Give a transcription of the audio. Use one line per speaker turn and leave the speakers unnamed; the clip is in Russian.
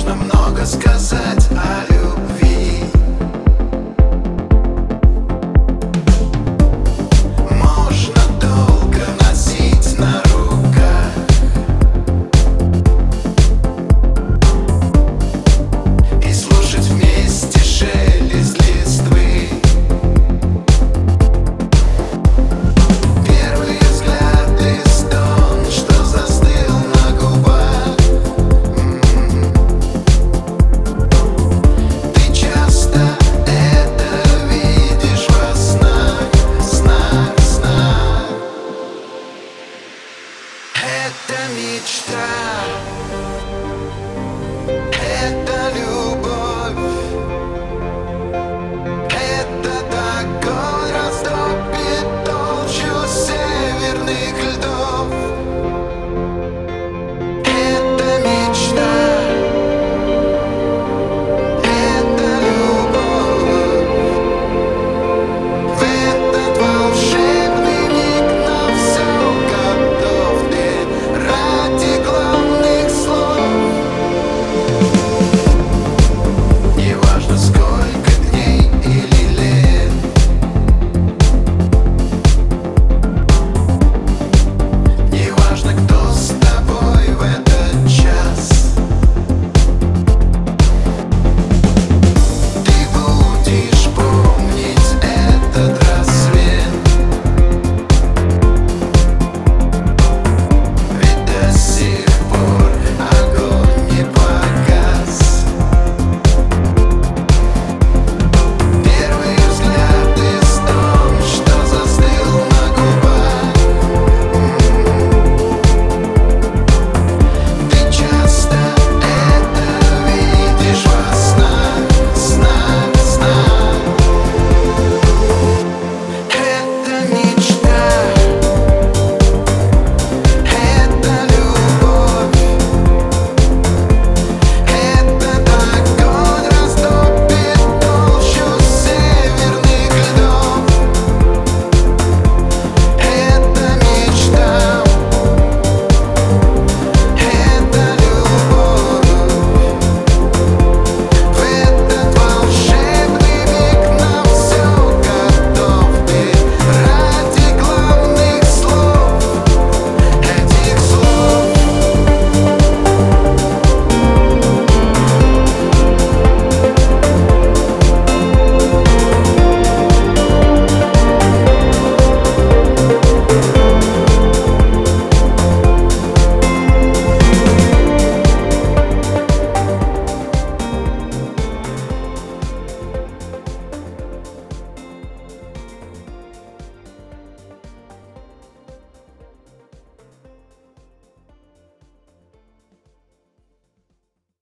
Можно много сказать о любви. each time